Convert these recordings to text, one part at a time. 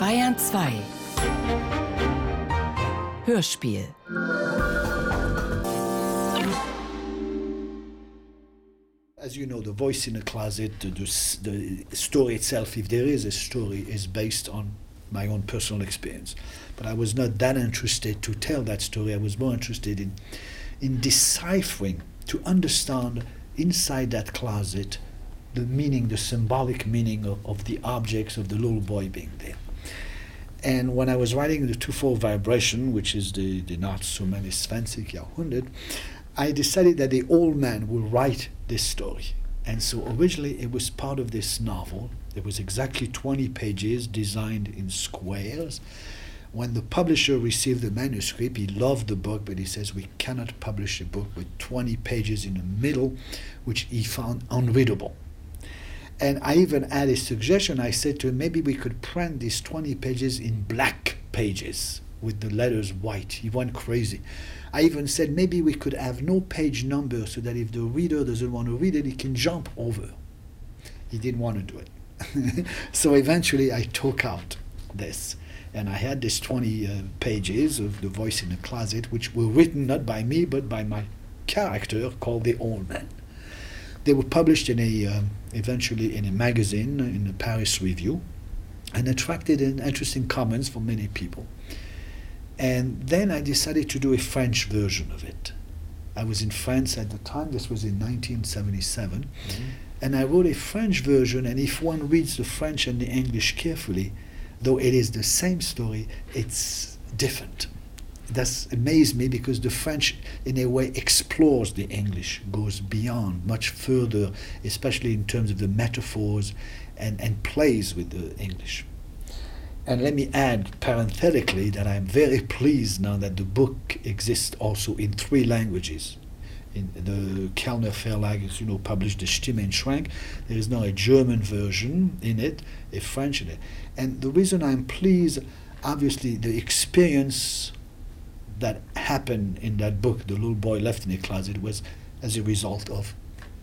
Bayern 2 Hörspiel As you know, the voice in the closet, the, the, story itself, if there is a story, is based on my own personal experience. But I was not that interested to tell that story. I was more interested in, in deciphering, to understand inside that closet the meaning, the symbolic meaning of, of the objects of the little boy being there. And when I was writing the twofold vibration, which is the, the not so many Svenzik Jahrhundert, I decided that the old man will write this story. And so originally it was part of this novel. There was exactly 20 pages designed in squares. When the publisher received the manuscript, he loved the book, but he says we cannot publish a book with 20 pages in the middle, which he found unreadable. And I even had a suggestion. I said to him, maybe we could print these 20 pages in black pages with the letters white. He went crazy. I even said maybe we could have no page number so that if the reader doesn't want to read it, he can jump over. He didn't want to do it. so eventually I took out this. And I had these 20 uh, pages of The Voice in the Closet, which were written not by me, but by my character called The Old Man. They were published in a, um, eventually in a magazine, in the Paris Review, and attracted an interesting comments from many people. And then I decided to do a French version of it. I was in France at the time, this was in 1977, mm-hmm. and I wrote a French version, and if one reads the French and the English carefully, though it is the same story, it's different that's amazed me because the French, in a way, explores the English, goes beyond, much further, especially in terms of the metaphors and, and plays with the English. And let me add parenthetically that I'm very pleased now that the book exists also in three languages. In the Kellner Verlag, as you know, published the Stimme in Schrank. There is now a German version in it, a French in it. And the reason I'm pleased, obviously, the experience that happened in that book, The Little Boy Left in a Closet, was as a result of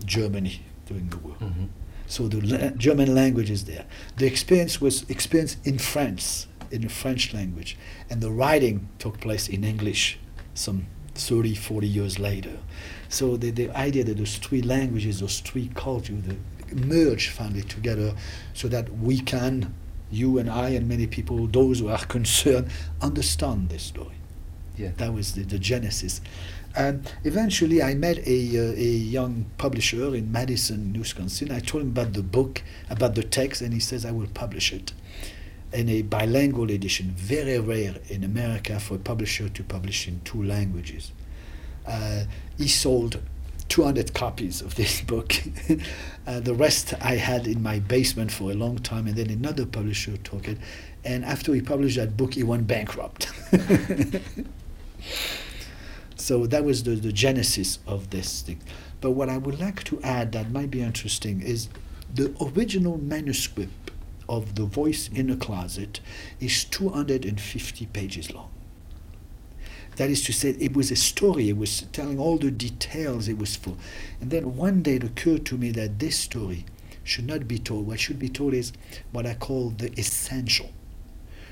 Germany during the war. Mm-hmm. So the la- German language is there. The experience was experienced in France, in the French language, and the writing took place in English some 30, 40 years later. So the, the idea that those three languages, those three cultures, merge finally together so that we can, you and I and many people, those who are concerned, understand this story. Yeah. That was the, the genesis. And eventually, I met a, uh, a young publisher in Madison, Wisconsin. I told him about the book, about the text, and he says, I will publish it in a bilingual edition. Very rare in America for a publisher to publish in two languages. Uh, he sold 200 copies of this book. uh, the rest I had in my basement for a long time, and then another publisher took it. And after he published that book, he went bankrupt. So that was the, the genesis of this thing. But what I would like to add that might be interesting is the original manuscript of The Voice in a Closet is 250 pages long. That is to say, it was a story, it was telling all the details it was full. And then one day it occurred to me that this story should not be told. What should be told is what I call the essential.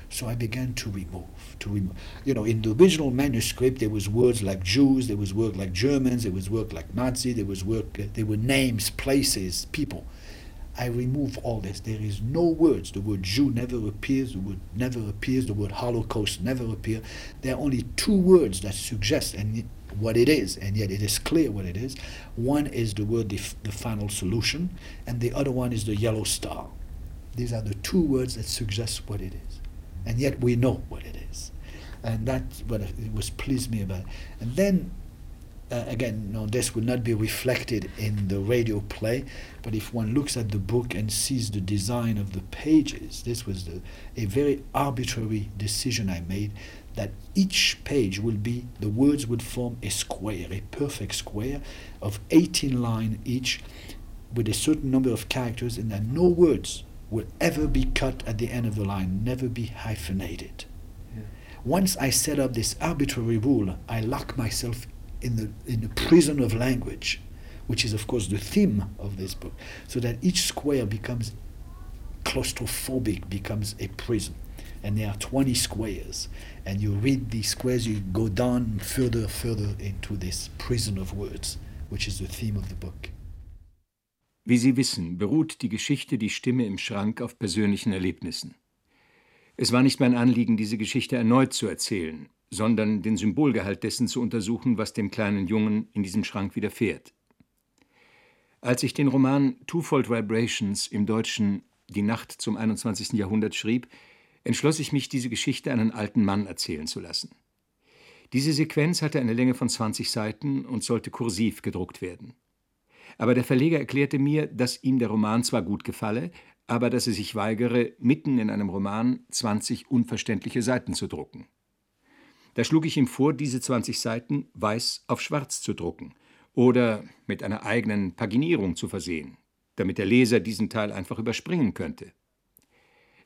So I began to remove, to remove. You know, in the original manuscript, there was words like Jews, there was words like Germans, there was words like Nazi, there was work, uh, there were names, places, people. I remove all this. There is no words. The word Jew never appears. The word never appears. The word Holocaust never appears. There are only two words that suggest and what it is, and yet it is clear what it is. One is the word the, the final solution, and the other one is the yellow star. These are the two words that suggest what it is and yet we know what it is. And that's what it was pleased me about. And then, uh, again, no, this will not be reflected in the radio play, but if one looks at the book and sees the design of the pages, this was the, a very arbitrary decision I made that each page will be, the words would form a square, a perfect square of 18 lines each with a certain number of characters, and that no words will ever be cut at the end of the line, never be hyphenated. Yeah. Once I set up this arbitrary rule, I lock myself in the, in the prison of language, which is, of course, the theme of this book, so that each square becomes claustrophobic, becomes a prison. and there are 20 squares. And you read these squares, you go down further, further into this prison of words, which is the theme of the book. Wie Sie wissen, beruht die Geschichte Die Stimme im Schrank auf persönlichen Erlebnissen. Es war nicht mein Anliegen, diese Geschichte erneut zu erzählen, sondern den Symbolgehalt dessen zu untersuchen, was dem kleinen Jungen in diesem Schrank widerfährt. Als ich den Roman Twofold Vibrations im Deutschen Die Nacht zum 21. Jahrhundert schrieb, entschloss ich mich, diese Geschichte einen alten Mann erzählen zu lassen. Diese Sequenz hatte eine Länge von 20 Seiten und sollte kursiv gedruckt werden. Aber der Verleger erklärte mir, dass ihm der Roman zwar gut gefalle, aber dass er sich weigere, mitten in einem Roman 20 unverständliche Seiten zu drucken. Da schlug ich ihm vor, diese 20 Seiten weiß auf schwarz zu drucken oder mit einer eigenen Paginierung zu versehen, damit der Leser diesen Teil einfach überspringen könnte.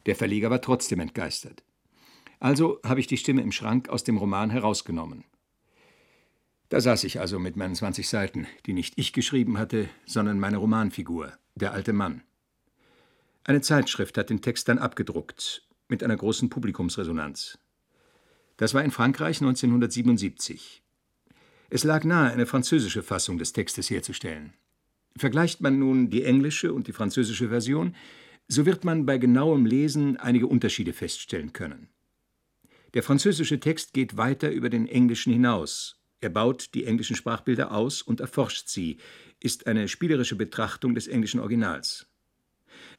Der Verleger war trotzdem entgeistert. Also habe ich die Stimme im Schrank aus dem Roman herausgenommen. Da saß ich also mit meinen 20 Seiten, die nicht ich geschrieben hatte, sondern meine Romanfigur, der alte Mann. Eine Zeitschrift hat den Text dann abgedruckt, mit einer großen Publikumsresonanz. Das war in Frankreich 1977. Es lag nahe, eine französische Fassung des Textes herzustellen. Vergleicht man nun die englische und die französische Version, so wird man bei genauem Lesen einige Unterschiede feststellen können. Der französische Text geht weiter über den englischen hinaus er baut die englischen Sprachbilder aus und erforscht sie, ist eine spielerische Betrachtung des englischen Originals.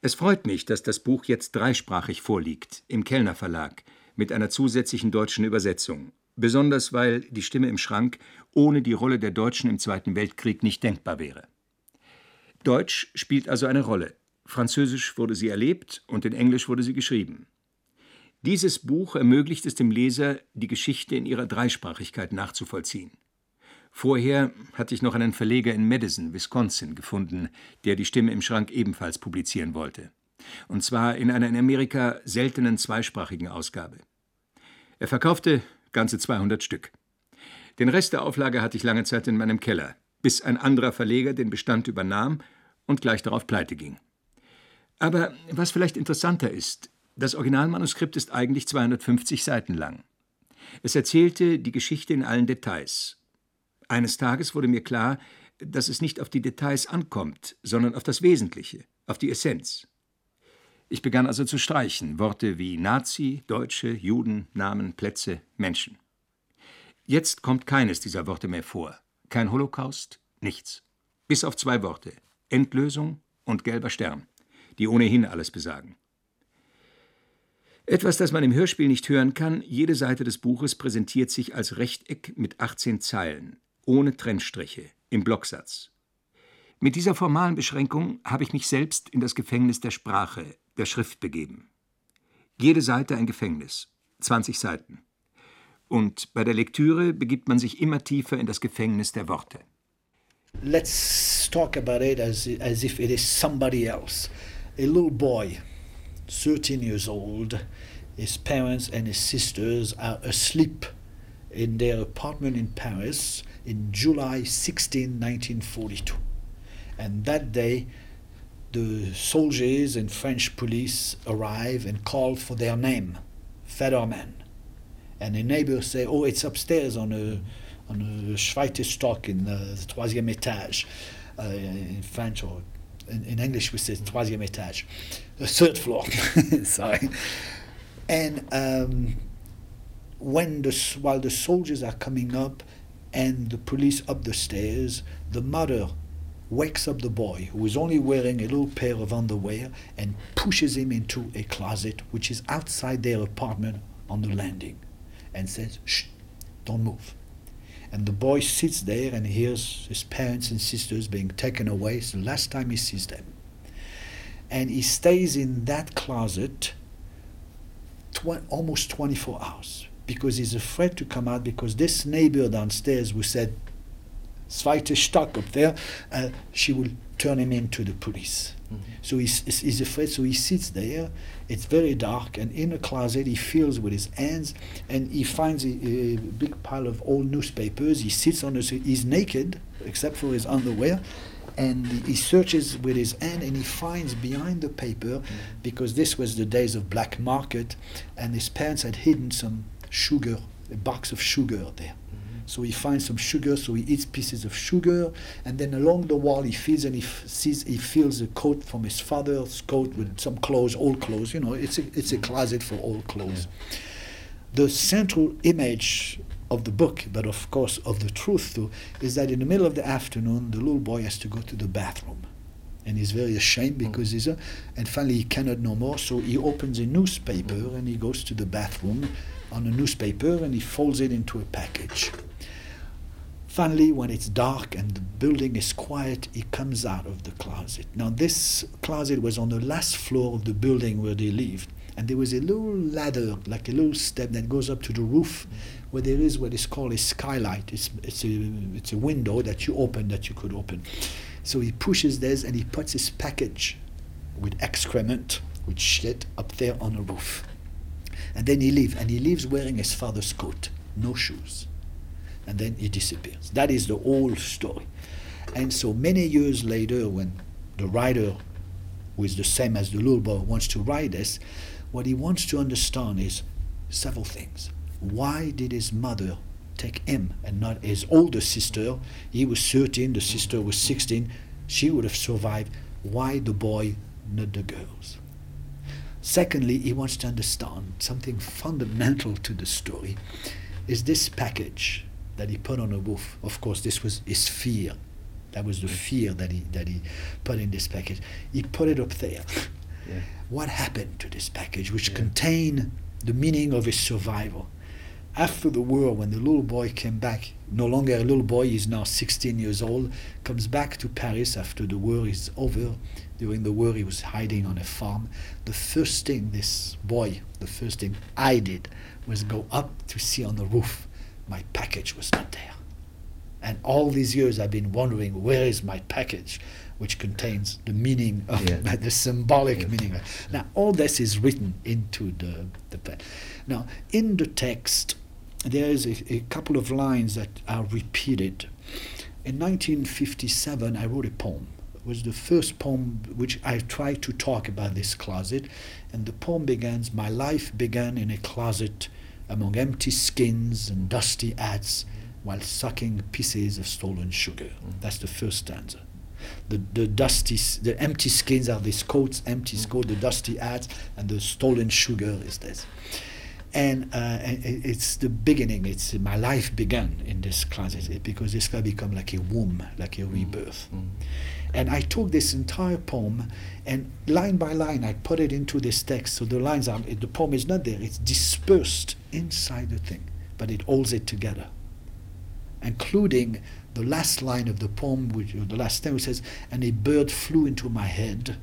Es freut mich, dass das Buch jetzt dreisprachig vorliegt, im Kellner Verlag, mit einer zusätzlichen deutschen Übersetzung, besonders weil die Stimme im Schrank ohne die Rolle der Deutschen im Zweiten Weltkrieg nicht denkbar wäre. Deutsch spielt also eine Rolle, Französisch wurde sie erlebt und in Englisch wurde sie geschrieben. Dieses Buch ermöglicht es dem Leser, die Geschichte in ihrer Dreisprachigkeit nachzuvollziehen. Vorher hatte ich noch einen Verleger in Madison, Wisconsin, gefunden, der die Stimme im Schrank ebenfalls publizieren wollte. Und zwar in einer in Amerika seltenen zweisprachigen Ausgabe. Er verkaufte ganze 200 Stück. Den Rest der Auflage hatte ich lange Zeit in meinem Keller, bis ein anderer Verleger den Bestand übernahm und gleich darauf pleite ging. Aber was vielleicht interessanter ist, das Originalmanuskript ist eigentlich 250 Seiten lang. Es erzählte die Geschichte in allen Details. Eines Tages wurde mir klar, dass es nicht auf die Details ankommt, sondern auf das Wesentliche, auf die Essenz. Ich begann also zu streichen, Worte wie Nazi, Deutsche, Juden, Namen, Plätze, Menschen. Jetzt kommt keines dieser Worte mehr vor. Kein Holocaust, nichts. Bis auf zwei Worte, Endlösung und gelber Stern, die ohnehin alles besagen. Etwas, das man im Hörspiel nicht hören kann, jede Seite des Buches präsentiert sich als Rechteck mit 18 Zeilen, ohne Trennstriche, im Blocksatz. Mit dieser formalen Beschränkung habe ich mich selbst in das Gefängnis der Sprache, der Schrift begeben. Jede Seite ein Gefängnis, 20 Seiten. Und bei der Lektüre begibt man sich immer tiefer in das Gefängnis der Worte. Let's talk about it as, as if it is somebody else. A little boy 13 years old. His parents and his sisters are asleep in their apartment in Paris in July 16, 1942. And that day, the soldiers and French police arrive and call for their name, Federman. And the neighbors say, oh, it's upstairs on a, on a Schweitestock in the, the troisième étage, uh, in French or in, in English we say troisième étage, the third floor. Sorry. And um, when the while the soldiers are coming up and the police up the stairs, the mother wakes up the boy who is only wearing a little pair of underwear and pushes him into a closet which is outside their apartment on the landing and says, Shh, don't move. And the boy sits there and hears his parents and sisters being taken away. It's the last time he sees them. And he stays in that closet tw- almost 24 hours because he's afraid to come out because this neighbor downstairs who said, Zweite Stock up there, uh, she will turn him into the police. Mm-hmm. So he's, he's afraid, so he sits there. It's very dark, and in a closet, he feels with his hands, and he finds a, a big pile of old newspapers. He sits on it, he's naked, except for his underwear, and he searches with his hand and he finds behind the paper because this was the days of black market and his parents had hidden some sugar a box of sugar there so he finds some sugar so he eats pieces of sugar and then along the wall he feels and he f- sees he feels a coat from his father's coat with some clothes old clothes you know it's a, it's a closet for old clothes yeah. the central image of the book, but of course of the truth too, is that in the middle of the afternoon, the little boy has to go to the bathroom. And he's very ashamed hmm. because he's a, and finally he cannot no more, so he opens a newspaper and he goes to the bathroom on a newspaper and he folds it into a package. Finally, when it's dark and the building is quiet, he comes out of the closet. Now, this closet was on the last floor of the building where they lived, and there was a little ladder, like a little step that goes up to the roof, where there is what is called a skylight. It's, it's, a, it's a window that you open, that you could open. So he pushes this and he puts his package with excrement, with shit, up there on the roof. And then he leaves, and he leaves wearing his father's coat, no shoes. And then he disappears. That is the whole story. And so many years later, when the writer, who is the same as the little boy, wants to write this, what he wants to understand is several things why did his mother take him and not his older sister? He was 13, the sister was 16. She would have survived. Why the boy, not the girls? Secondly, he wants to understand something fundamental to the story is this package that he put on the roof. Of course, this was his fear. That was the mm. fear that he, that he put in this package. He put it up there. Yeah. What happened to this package, which yeah. contained the meaning of his survival? After the war, when the little boy came back, no longer a little boy, he's now 16 years old, comes back to Paris after the war is over. During the war, he was hiding on a farm. The first thing this boy, the first thing I did, was go up to see on the roof. My package was not there. And all these years, I've been wondering where is my package, which contains the meaning of yeah. the symbolic yeah. meaning. Now, all this is written into the the. Now, in the text, there is a, a couple of lines that are repeated. In 1957, I wrote a poem. It was the first poem which I tried to talk about this closet, and the poem begins My life began in a closet among empty skins and dusty hats while sucking pieces of stolen sugar. Mm. That's the first stanza. The, the dusty, the empty skins are these coats, empty mm. coat, the dusty hats, and the stolen sugar is this and uh, it's the beginning. It's my life began in this closet because this can become like a womb, like a rebirth. Mm. And I took this entire poem, and line by line, I put it into this text. So the lines are the poem is not there; it's dispersed inside the thing, but it holds it together, including the last line of the poem, which the last thing, which says, "And a bird flew into my head."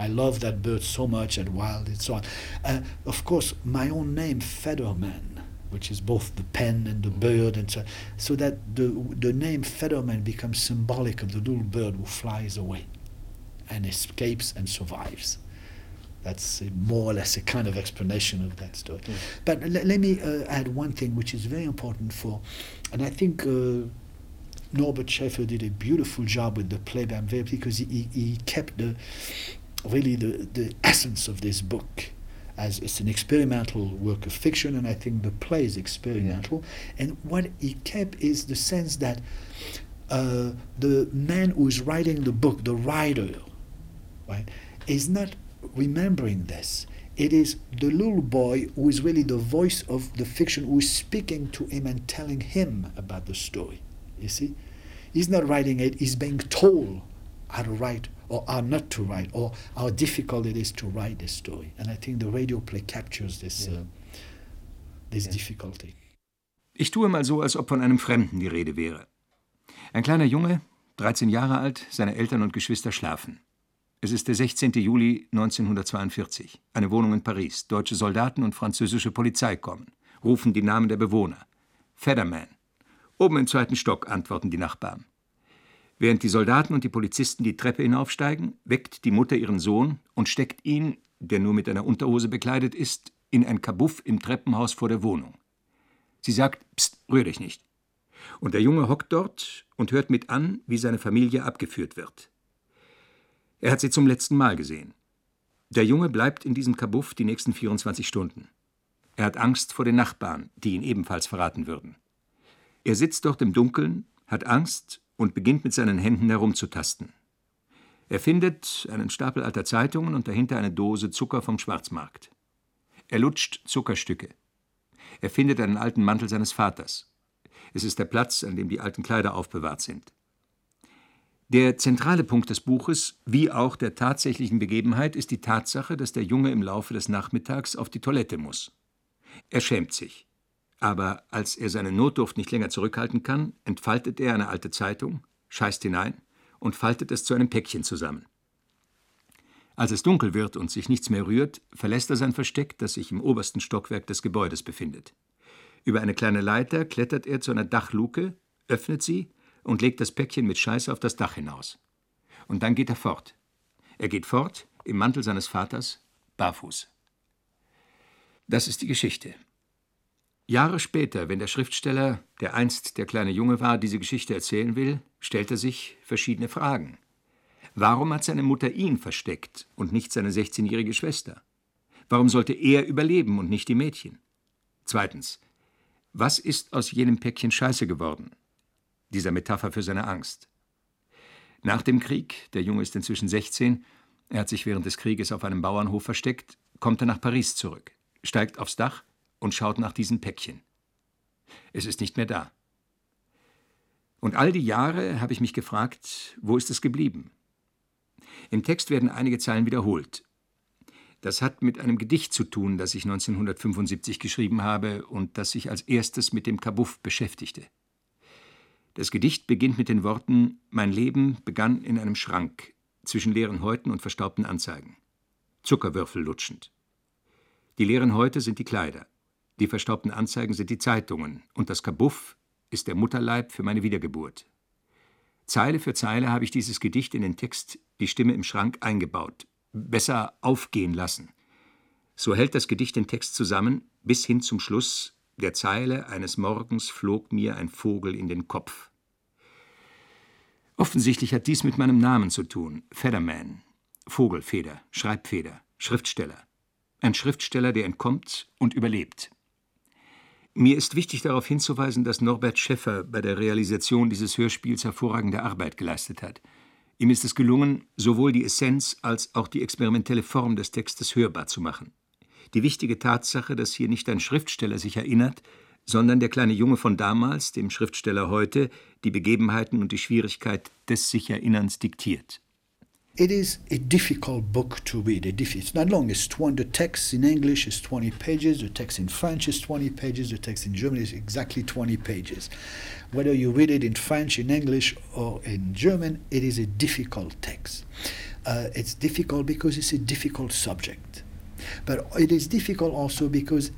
I love that bird so much and wild and so on. Uh, of course, my own name, Federman, which is both the pen and the bird, and so, so that the, the name Federman becomes symbolic of the little bird who flies away and escapes and survives. That's more or less a kind of explanation of that story. Mm. But l- let me uh, add one thing which is very important for, and I think uh, Norbert Schaeffer did a beautiful job with the play because he, he kept the really the, the essence of this book as it's an experimental work of fiction and I think the play is experimental. Yeah. and what he kept is the sense that uh, the man who is writing the book the writer right is not remembering this. It is the little boy who is really the voice of the fiction who is speaking to him and telling him about the story you see? He's not writing it he's being told how to write or are not to write, or how difficult it is to write this story. And I think the radio play captures this, yeah. uh, this yeah. difficulty. Ich tue mal so, als ob von einem Fremden die Rede wäre. Ein kleiner Junge, 13 Jahre alt, seine Eltern und Geschwister schlafen. Es ist der 16. Juli 1942. Eine Wohnung in Paris. Deutsche Soldaten und französische Polizei kommen, rufen die Namen der Bewohner. Federman. Oben im zweiten Stock antworten die Nachbarn. Während die Soldaten und die Polizisten die Treppe hinaufsteigen, weckt die Mutter ihren Sohn und steckt ihn, der nur mit einer Unterhose bekleidet ist, in ein Kabuff im Treppenhaus vor der Wohnung. Sie sagt: Psst, rühr dich nicht. Und der Junge hockt dort und hört mit an, wie seine Familie abgeführt wird. Er hat sie zum letzten Mal gesehen. Der Junge bleibt in diesem Kabuff die nächsten 24 Stunden. Er hat Angst vor den Nachbarn, die ihn ebenfalls verraten würden. Er sitzt dort im Dunkeln, hat Angst und beginnt mit seinen Händen herumzutasten. Er findet einen Stapel alter Zeitungen und dahinter eine Dose Zucker vom Schwarzmarkt. Er lutscht Zuckerstücke. Er findet einen alten Mantel seines Vaters. Es ist der Platz, an dem die alten Kleider aufbewahrt sind. Der zentrale Punkt des Buches, wie auch der tatsächlichen Begebenheit, ist die Tatsache, dass der Junge im Laufe des Nachmittags auf die Toilette muss. Er schämt sich. Aber als er seine Notdurft nicht länger zurückhalten kann, entfaltet er eine alte Zeitung, scheißt hinein und faltet es zu einem Päckchen zusammen. Als es dunkel wird und sich nichts mehr rührt, verlässt er sein Versteck, das sich im obersten Stockwerk des Gebäudes befindet. Über eine kleine Leiter klettert er zu einer Dachluke, öffnet sie und legt das Päckchen mit Scheiße auf das Dach hinaus. Und dann geht er fort. Er geht fort, im Mantel seines Vaters, barfuß. Das ist die Geschichte. Jahre später, wenn der Schriftsteller, der einst der kleine Junge war, diese Geschichte erzählen will, stellt er sich verschiedene Fragen. Warum hat seine Mutter ihn versteckt und nicht seine 16-jährige Schwester? Warum sollte er überleben und nicht die Mädchen? Zweitens, was ist aus jenem Päckchen Scheiße geworden? Dieser Metapher für seine Angst. Nach dem Krieg, der Junge ist inzwischen 16, er hat sich während des Krieges auf einem Bauernhof versteckt, kommt er nach Paris zurück, steigt aufs Dach und schaut nach diesem Päckchen. Es ist nicht mehr da. Und all die Jahre habe ich mich gefragt, wo ist es geblieben? Im Text werden einige Zeilen wiederholt. Das hat mit einem Gedicht zu tun, das ich 1975 geschrieben habe und das sich als erstes mit dem Kabuff beschäftigte. Das Gedicht beginnt mit den Worten Mein Leben begann in einem Schrank zwischen leeren Häuten und verstaubten Anzeigen. Zuckerwürfel lutschend. Die leeren Häute sind die Kleider. Die verstaubten Anzeigen sind die Zeitungen und das Kabuff ist der Mutterleib für meine Wiedergeburt. Zeile für Zeile habe ich dieses Gedicht in den Text Die Stimme im Schrank eingebaut, besser aufgehen lassen. So hält das Gedicht den Text zusammen bis hin zum Schluss der Zeile Eines Morgens flog mir ein Vogel in den Kopf. Offensichtlich hat dies mit meinem Namen zu tun, Featherman, Vogelfeder, Schreibfeder, Schriftsteller. Ein Schriftsteller, der entkommt und überlebt. Mir ist wichtig darauf hinzuweisen, dass Norbert Schäffer bei der Realisation dieses Hörspiels hervorragende Arbeit geleistet hat. Ihm ist es gelungen, sowohl die Essenz als auch die experimentelle Form des Textes hörbar zu machen. Die wichtige Tatsache, dass hier nicht ein Schriftsteller sich erinnert, sondern der kleine Junge von damals, dem Schriftsteller heute, die Begebenheiten und die Schwierigkeit des sich Erinnerns diktiert. It is a difficult book to read. It's not long. It's 200 the text in English is 20 pages. The text in French is 20 pages. The text in German is exactly 20 pages. Whether you read it in French, in English, or in German, it is a difficult text. Uh, it's difficult because it's a difficult subject. But it is difficult also because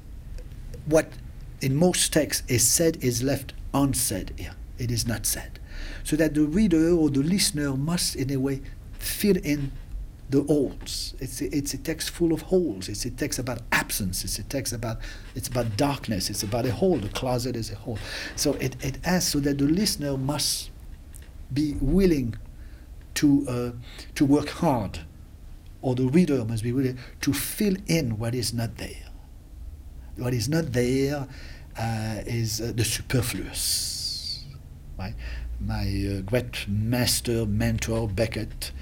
what in most texts is said is left unsaid here. It is not said. So that the reader or the listener must, in a way, fill in the holes. It's a, it's a text full of holes. It's a text about absence. It's a text about it's about darkness. It's about a hole. The closet is a hole. So it, it asks so that the listener must be willing to uh, to work hard, or the reader must be willing to fill in what is not there. What is not there uh, is uh, the superfluous. Right? My uh, great master mentor Beckett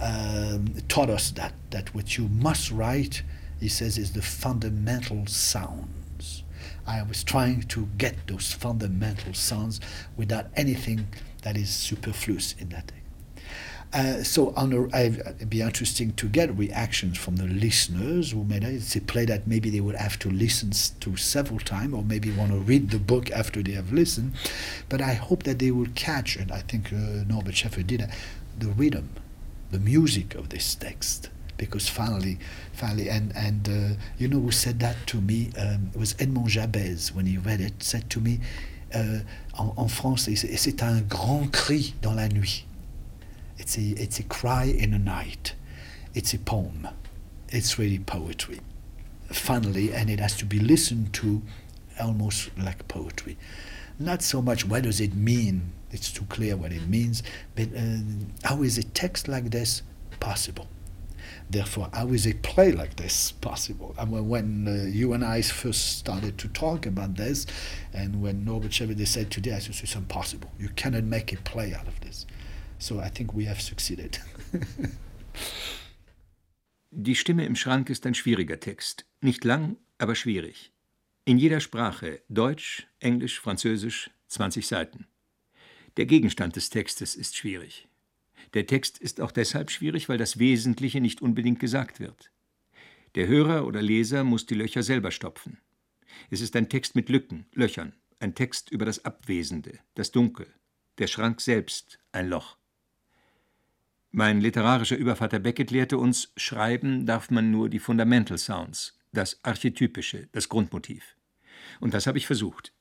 um, taught us that, that what you must write, he says, is the fundamental sounds. I was trying to get those fundamental sounds without anything that is superfluous in that. Uh, so on a, it'd be interesting to get reactions from the listeners who made. It's a play that maybe they would have to listen to several times, or maybe want to read the book after they have listened. But I hope that they will catch, and I think uh, Norbert Schaeffer did, it, the rhythm the music of this text because finally, finally, and and uh, you know who said that to me um, it was Edmond Jabès when he read it said to me uh, en, en France c'est un grand cri dans la nuit. It's a it's a cry in the night. It's a poem. It's really poetry. Finally, and it has to be listened to almost like poetry. Not so much what does it mean, it's too clear what it means, but uh, how is a text like this possible? Therefore, how is a play like this possible? I mean, when uh, you and I first started to talk about this, and when Norbert Chevalier said today, I said, it's impossible. You cannot make a play out of this. So I think we have succeeded. Die Stimme im Schrank ist ein schwieriger Text. Nicht lang, aber schwierig. In jeder Sprache, Deutsch, Englisch, Französisch, 20 Seiten. Der Gegenstand des Textes ist schwierig. Der Text ist auch deshalb schwierig, weil das Wesentliche nicht unbedingt gesagt wird. Der Hörer oder Leser muss die Löcher selber stopfen. Es ist ein Text mit Lücken, Löchern, ein Text über das Abwesende, das Dunkel, der Schrank selbst, ein Loch. Mein literarischer Übervater Beckett lehrte uns, schreiben darf man nur die Fundamental Sounds, das Archetypische, das Grundmotiv. Und das habe ich versucht.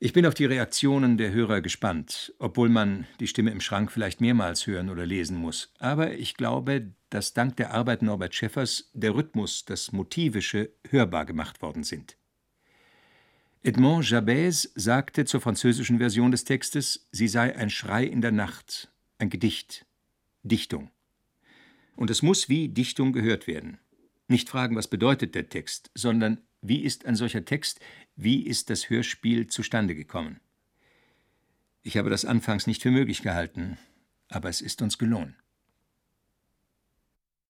Ich bin auf die Reaktionen der Hörer gespannt, obwohl man die Stimme im Schrank vielleicht mehrmals hören oder lesen muss. Aber ich glaube, dass dank der Arbeit Norbert Schäffers der Rhythmus, das Motivische hörbar gemacht worden sind. Edmond Jabez sagte zur französischen Version des Textes, sie sei ein Schrei in der Nacht, ein Gedicht, Dichtung. Und es muss wie Dichtung gehört werden. Nicht fragen, was bedeutet der Text, sondern wie ist ein solcher Text, wie ist das Hörspiel zustande gekommen? Ich habe das anfangs nicht für möglich gehalten, aber es ist uns gelungen.